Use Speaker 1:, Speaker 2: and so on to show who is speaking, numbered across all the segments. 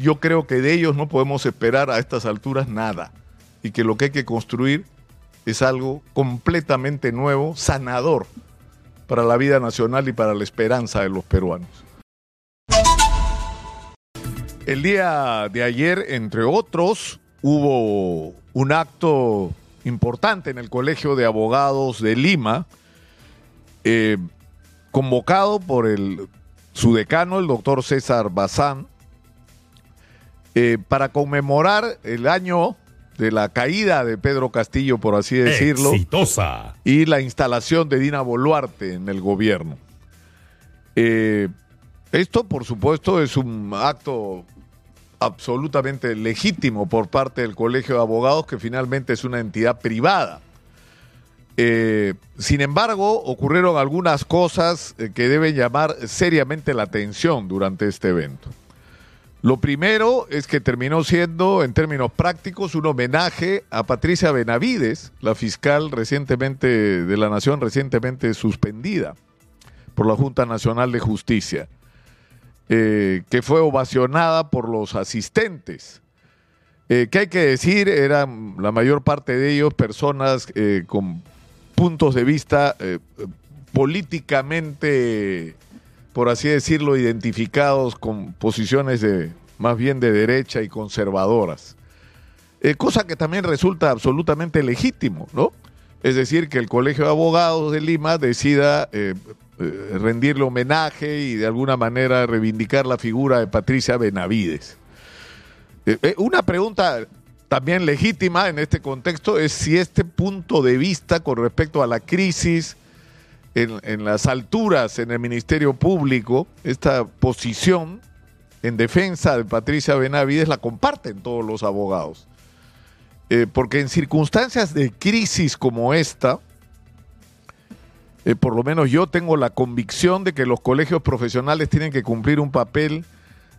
Speaker 1: yo creo que de ellos no podemos esperar a estas alturas nada y que lo que hay que construir es algo completamente nuevo, sanador para la vida nacional y para la esperanza de los peruanos. El día de ayer, entre otros, hubo un acto importante en el Colegio de Abogados de Lima, eh, convocado por el, su decano, el doctor César Bazán, eh, para conmemorar el año de la caída de Pedro Castillo, por así decirlo,
Speaker 2: Exitosa.
Speaker 1: y la instalación de Dina Boluarte en el gobierno. Eh, esto, por supuesto, es un acto absolutamente legítimo por parte del Colegio de Abogados, que finalmente es una entidad privada. Eh, sin embargo, ocurrieron algunas cosas que deben llamar seriamente la atención durante este evento. Lo primero es que terminó siendo, en términos prácticos, un homenaje a Patricia Benavides, la fiscal recientemente de la Nación, recientemente suspendida por la Junta Nacional de Justicia, eh, que fue ovacionada por los asistentes. Eh, ¿Qué hay que decir? Eran la mayor parte de ellos personas eh, con puntos de vista eh, políticamente, por así decirlo, identificados con posiciones de más bien de derecha y conservadoras. Eh, cosa que también resulta absolutamente legítimo, ¿no? Es decir, que el Colegio de Abogados de Lima decida eh, eh, rendirle homenaje y de alguna manera reivindicar la figura de Patricia Benavides. Una pregunta también legítima en este contexto es si este punto de vista con respecto a la crisis en, las alturas en el Ministerio Público, esta posición en defensa de Patricia Benavides la comparten todos los abogados. Eh, porque en circunstancias de crisis como esta, eh, por lo menos yo tengo la convicción de que los colegios profesionales tienen que cumplir un papel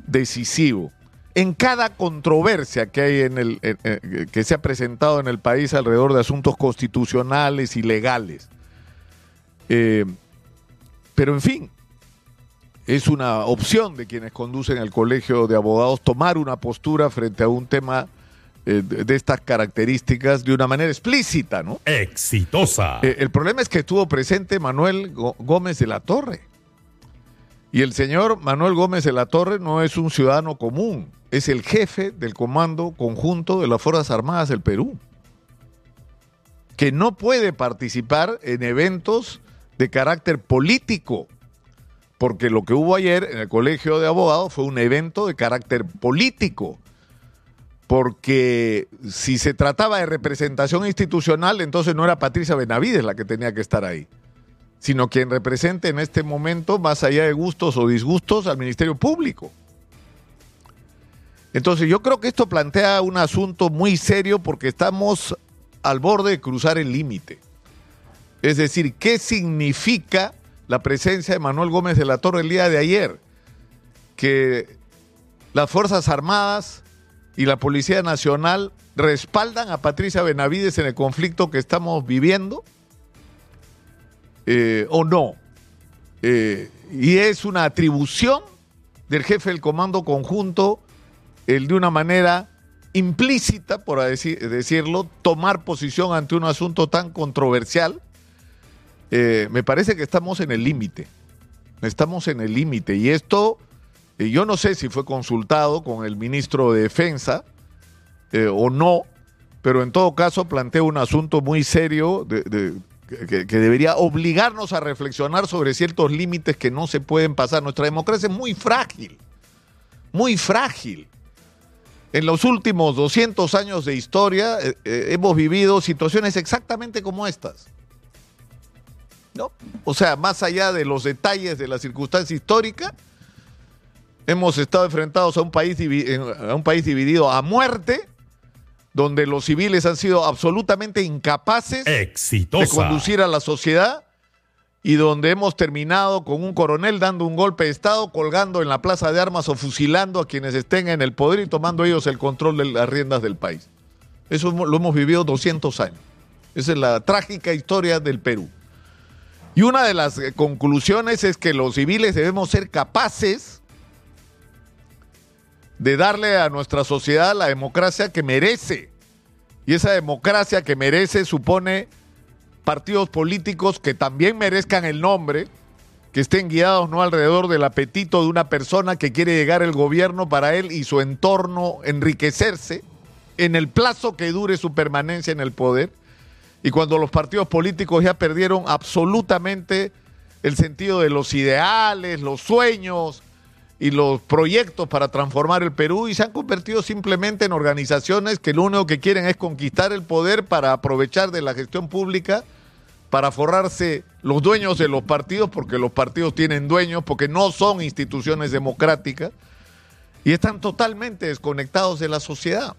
Speaker 1: decisivo. En cada controversia que hay en el eh, que se ha presentado en el país alrededor de asuntos constitucionales y legales. Eh, pero en fin, es una opción de quienes conducen el colegio de abogados tomar una postura frente a un tema eh, de estas características de una manera explícita, ¿no?
Speaker 2: Exitosa.
Speaker 1: Eh, el problema es que estuvo presente Manuel Gó- Gómez de la Torre. Y el señor Manuel Gómez de la Torre no es un ciudadano común, es el jefe del Comando Conjunto de las Fuerzas Armadas del Perú, que no puede participar en eventos de carácter político, porque lo que hubo ayer en el Colegio de Abogados fue un evento de carácter político porque si se trataba de representación institucional, entonces no era Patricia Benavides la que tenía que estar ahí, sino quien represente en este momento, más allá de gustos o disgustos, al Ministerio Público. Entonces yo creo que esto plantea un asunto muy serio porque estamos al borde de cruzar el límite. Es decir, ¿qué significa la presencia de Manuel Gómez de la Torre el día de ayer? Que las Fuerzas Armadas y la Policía Nacional respaldan a Patricia Benavides en el conflicto que estamos viviendo eh, o no. Eh, y es una atribución del jefe del Comando Conjunto el de una manera implícita, por decirlo, tomar posición ante un asunto tan controversial. Eh, me parece que estamos en el límite. Estamos en el límite. Y esto eh, yo no sé si fue consultado con el ministro de Defensa eh, o no, pero en todo caso plantea un asunto muy serio que, debería obligarnos a reflexionar sobre ciertos límites que no se pueden pasar. Nuestra democracia es muy frágil, muy frágil. En los últimos 200 años de historia hemos vivido situaciones exactamente como estas. ¿No? O sea, más allá de los detalles de la circunstancia histórica, hemos estado enfrentados a un país, a un país dividido a muerte, donde los civiles han sido absolutamente incapaces de
Speaker 2: Exitosa.
Speaker 1: conducir a la sociedad y donde hemos terminado con un coronel dando un golpe de Estado, colgando en la plaza de armas o fusilando a quienes estén en el poder y tomando ellos el control de las riendas del país. Eso lo hemos vivido 200 años. Esa es la trágica historia del Perú. Y una de las eh, conclusiones es que los civiles debemos ser capaces de darle a nuestra sociedad la democracia que merece. Y esa democracia que merece supone partidos políticos que también merezcan el nombre, que estén guiados no alrededor del apetito de una persona que quiere llegar al gobierno para él y su entorno enriquecerse en el plazo que dure su permanencia en el poder. Y cuando los partidos políticos ya perdieron absolutamente el sentido de los ideales, los sueños y los proyectos para transformar el Perú y se han convertido simplemente en organizaciones que lo único que quieren es conquistar el poder para aprovechar de la gestión pública, para forrarse los dueños de los partidos, porque los partidos tienen dueños, porque no son instituciones democráticas, y están totalmente desconectados de la sociedad.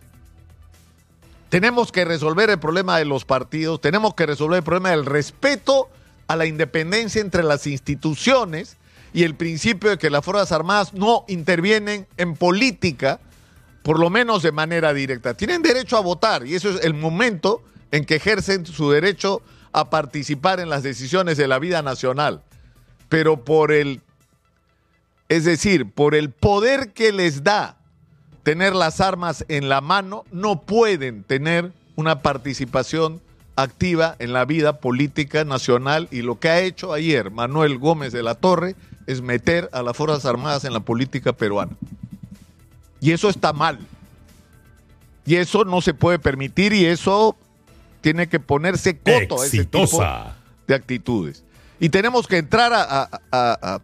Speaker 1: Tenemos que resolver el problema de los partidos, tenemos que resolver el problema del respeto a la independencia entre las instituciones y el principio de que las Fuerzas Armadas no intervienen en política, por lo menos de manera directa. Tienen derecho a votar y eso es el momento en que ejercen su derecho a participar en las decisiones de la vida nacional. Pero por el, es decir, por el poder que les da tener las armas en la mano, no pueden tener una participación activa en la vida política nacional y lo que ha hecho ayer Manuel Gómez de la Torre es meter a las Fuerzas Armadas en la política peruana. Y eso está mal. Y eso no se puede permitir y eso tiene que ponerse coto a ese tipo de actitudes. Y tenemos que entrar a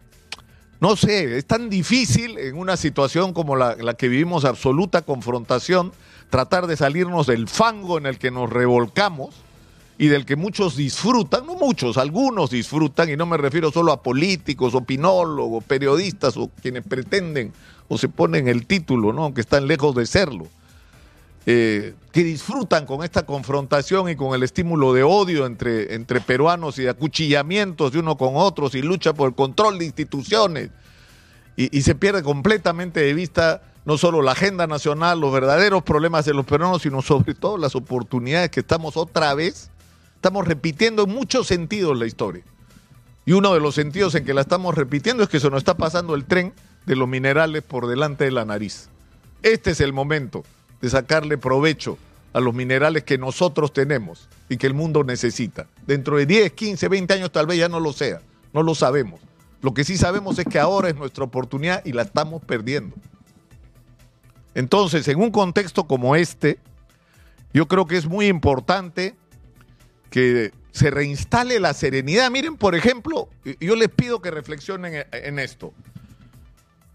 Speaker 1: no sé, es tan difícil en una situación como la, que vivimos, absoluta confrontación, tratar de salirnos del fango en el que nos revolcamos y del que muchos disfrutan, no muchos, algunos disfrutan, y no me refiero solo a políticos, opinólogos, periodistas o quienes pretenden o se ponen el título, ¿no? que están lejos de serlo. Eh, que disfrutan con esta confrontación y con el estímulo de odio entre, entre peruanos y de acuchillamientos de uno con otros y lucha por el control de instituciones. Y, se pierde completamente de vista no solo la agenda nacional, los verdaderos problemas de los peruanos, sino sobre todo las oportunidades que estamos otra vez, estamos repitiendo en muchos sentidos la historia. Y uno de los sentidos en que la estamos repitiendo es que se nos está pasando el tren de los minerales por delante de la nariz. Este es el momento de sacarle provecho a los minerales que nosotros tenemos y que el mundo necesita. Dentro de 10, 15, 20 años tal vez ya no lo sea, no lo sabemos. Lo que sí sabemos es que ahora es nuestra oportunidad y la estamos perdiendo. Entonces, en un contexto como este, yo creo que es muy importante que se reinstale la serenidad. Miren, por ejemplo, yo les pido que reflexionen en esto.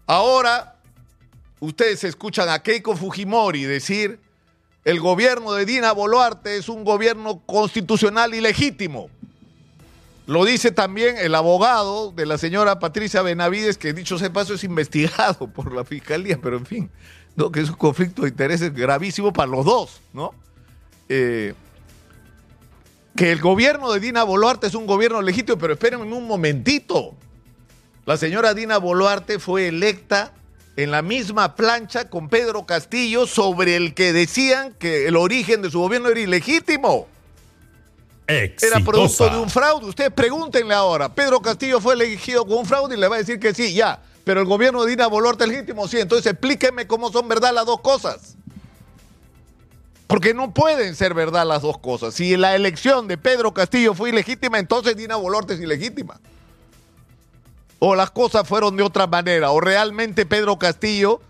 Speaker 1: Ahora ustedes escuchan a Keiko Fujimori decir, el gobierno de Dina Boluarte es un gobierno constitucional y legítimo. Lo dice también el abogado de la señora Patricia Benavides, que dicho sea paso es investigado por la fiscalía, pero en fin, ¿no? que es un conflicto de intereses gravísimo para los dos, ¿no? Eh, que el gobierno de Dina Boluarte es un gobierno legítimo, pero espérenme un momentito. La señora Dina Boluarte fue electa en la misma plancha con Pedro Castillo sobre el que decían que el origen de su gobierno era ilegítimo. Era producto de un fraude. Ustedes pregúntenle ahora. Pedro Castillo fue elegido con un fraude y le va a decir que sí, ya. Pero el gobierno de Dina Boluarte es legítimo, sí. Entonces explíquenme cómo son verdad las dos cosas. Porque no pueden ser verdad las dos cosas. Si la elección de Pedro Castillo fue ilegítima, entonces Dina Boluarte es ilegítima o las cosas fueron de otra manera, o realmente Pedro Castillo,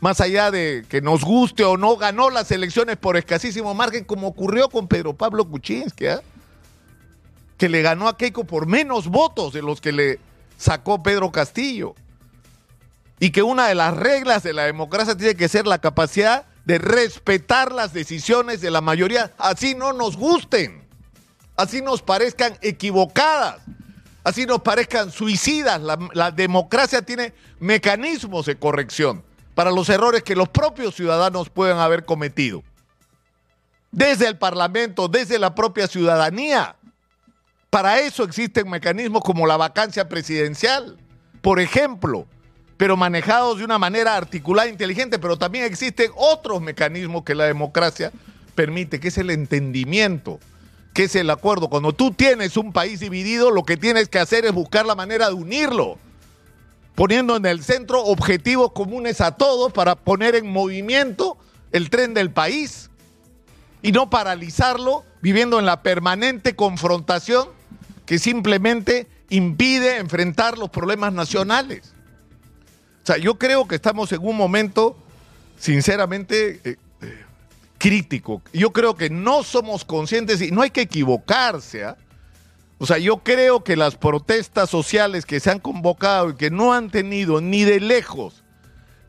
Speaker 1: más allá de que nos guste o no, ganó las elecciones por escasísimo margen, como ocurrió con Pedro Pablo Kuczynski, ¿eh? que le ganó a Keiko por menos votos de los que le sacó Pedro Castillo. Y que una de las reglas de la democracia tiene que ser la capacidad de respetar las decisiones de la mayoría, así no nos gusten, así nos parezcan equivocadas así nos parezcan suicidas. La, democracia tiene mecanismos de corrección para los errores que los propios ciudadanos pueden haber cometido. Desde el Parlamento, desde la propia ciudadanía. Para eso existen mecanismos como la vacancia presidencial, por ejemplo, pero manejados de una manera articulada e inteligente, pero también existen otros mecanismos que la democracia permite, que es el entendimiento, ¿Qué es el acuerdo? Cuando tú tienes un país dividido, lo que tienes que hacer es buscar la manera de unirlo. poniendo en el centro objetivos comunes a todos para poner en movimiento el tren del país y no paralizarlo viviendo en la permanente confrontación que simplemente impide enfrentar los problemas nacionales. O sea, yo creo que estamos en un momento, sinceramente, eh, crítico. Yo creo que no somos conscientes y no hay que equivocarse. ¿ah? O sea, yo creo que las protestas sociales que se han convocado y que no han tenido ni de lejos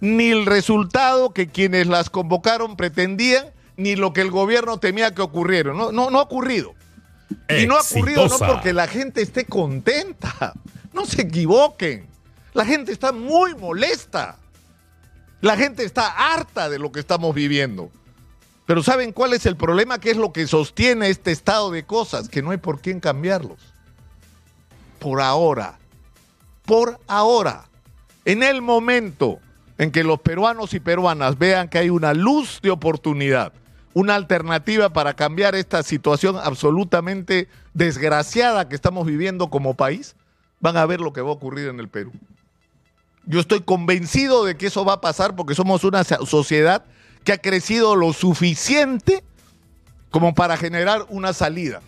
Speaker 1: ni el resultado que quienes las convocaron pretendían, ni lo que el gobierno temía que ocurriera. No, no, no ha ocurrido. Y no ha ocurrido no porque la gente esté contenta. No se equivoquen. La gente está muy molesta. La gente está harta de lo que estamos viviendo. Pero ¿saben cuál es el problema? ¿Qué es lo que sostiene este estado de cosas? Que no hay por quién cambiarlos. Por ahora. Por ahora. En el momento en que los peruanos y peruanas vean que hay una luz de oportunidad, una alternativa para cambiar esta situación absolutamente desgraciada que estamos viviendo como país, van a ver lo que va a ocurrir en el Perú. Yo estoy convencido de que eso va a pasar porque somos una sociedad que ha crecido lo suficiente como para generar una salida.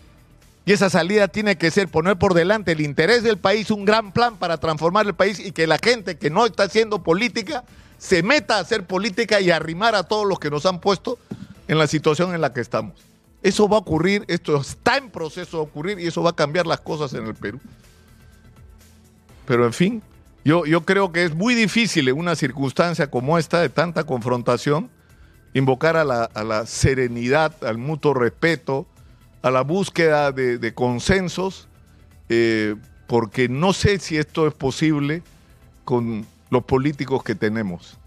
Speaker 1: Y esa salida tiene que ser poner por delante el interés del país, un gran plan para transformar el país y que la gente que no está haciendo política se meta a hacer política y arrimar a todos los que nos han puesto en la situación en la que estamos. Eso va a ocurrir, esto está en proceso de ocurrir y eso va a cambiar las cosas en el Perú. Pero en fin, yo, yo creo que es muy difícil en una circunstancia como esta de tanta confrontación invocar a la, serenidad, al mutuo respeto, a la búsqueda de, consensos, eh, porque no sé si esto es posible con los políticos que tenemos.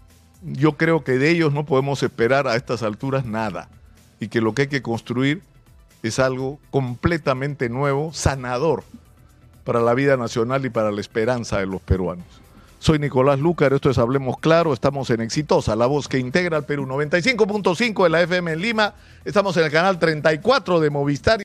Speaker 1: Yo creo que de ellos no podemos esperar a estas alturas nada y que lo que hay que construir es algo completamente nuevo, sanador para la vida nacional y para la esperanza de los peruanos. Soy Nicolás Lucar, esto es Hablemos Claro, estamos en Exitosa, la voz que integra al Perú 95.5 de la FM en Lima, estamos en el canal 34 de Movistar.